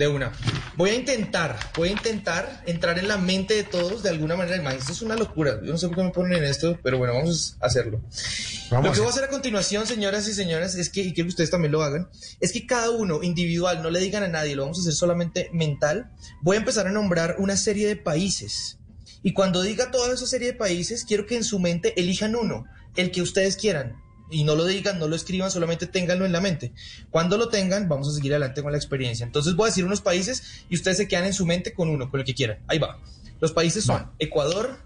de una. Voy a intentar, voy a intentar entrar en la mente de todos de alguna manera. Man, esto es una locura. Yo no sé por qué me ponen en esto, pero bueno, vamos a hacerlo. lo que voy a hacer a continuación, señoras y señores, es que, y quiero que ustedes también lo hagan, es que cada uno individual, no le digan a nadie, lo vamos a hacer solamente mental. Voy a empezar a nombrar una serie de países. Y cuando diga toda esa serie de países, quiero que en su mente elijan uno, el que ustedes quieran y no lo digan, no lo escriban, solamente ténganlo en la mente. Cuando lo tengan, vamos a seguir adelante con la experiencia. Entonces voy a decir unos países y ustedes se quedan en su mente con uno, con el que quieran. Ahí va. Los países son Ecuador,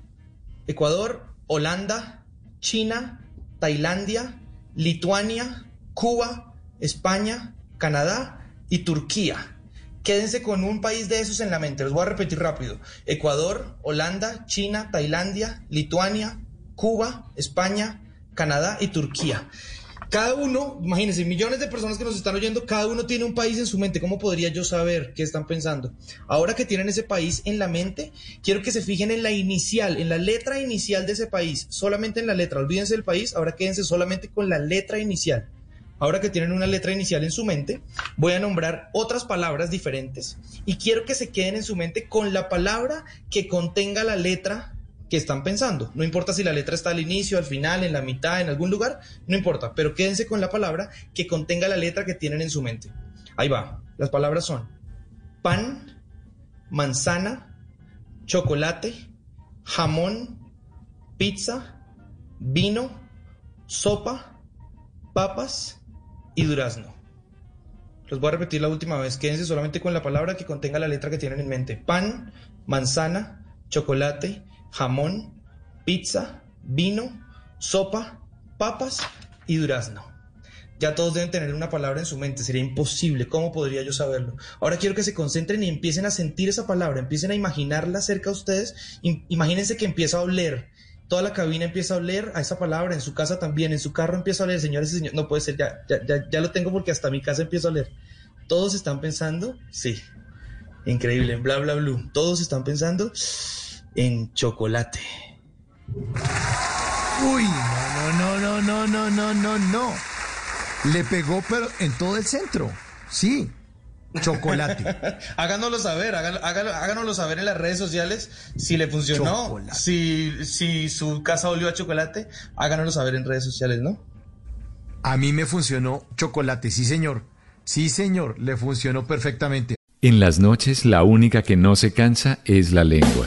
Ecuador, Holanda, China, Tailandia, Lituania, Cuba, España, Canadá y Turquía. Quédense con un país de esos en la mente. Los voy a repetir rápido. Ecuador, Holanda, China, Tailandia, Lituania, Cuba, España, Canadá y Turquía. Cada uno, imagínense, millones de personas que nos están oyendo, cada uno tiene un país en su mente. ¿Cómo podría yo saber qué están pensando? Ahora que tienen ese país en la mente, quiero que se fijen en la inicial, en la letra inicial de ese país, solamente en la letra. Olvídense del país, ahora quédense solamente con la letra inicial. Ahora que tienen una letra inicial en su mente, voy a nombrar otras palabras diferentes y quiero que se queden en su mente con la palabra que contenga la letra que están pensando. No importa si la letra está al inicio, al final, en la mitad, en algún lugar, no importa, pero quédense con la palabra que contenga la letra que tienen en su mente. Ahí va. Las palabras son pan, manzana, chocolate, jamón, pizza, vino, sopa, papas y durazno. Los voy a repetir la última vez. Quédense solamente con la palabra que contenga la letra que tienen en mente. Pan, manzana, chocolate, jamón, pizza, vino, sopa, papas y durazno. Ya todos deben tener una palabra en su mente, sería imposible, ¿cómo podría yo saberlo? Ahora quiero que se concentren y empiecen a sentir esa palabra, empiecen a imaginarla cerca de ustedes, imagínense que empieza a oler, toda la cabina empieza a oler a esa palabra, en su casa también, en su carro empieza a oler, señores y señores, no puede ser, ya, ya, ya lo tengo porque hasta mi casa empieza a oler. ¿Todos están pensando? Sí. Increíble, bla, bla, bla. Todos están pensando en chocolate. Uy, no, no, no, no, no, no, no. no. Le pegó, pero en todo el centro. Sí, chocolate. háganoslo saber, háganoslo saber en las redes sociales si le funcionó, si, si su casa olió a chocolate, háganoslo saber en redes sociales, ¿no? A mí me funcionó chocolate, sí señor, sí señor, le funcionó perfectamente. En las noches la única que no se cansa es la lengua.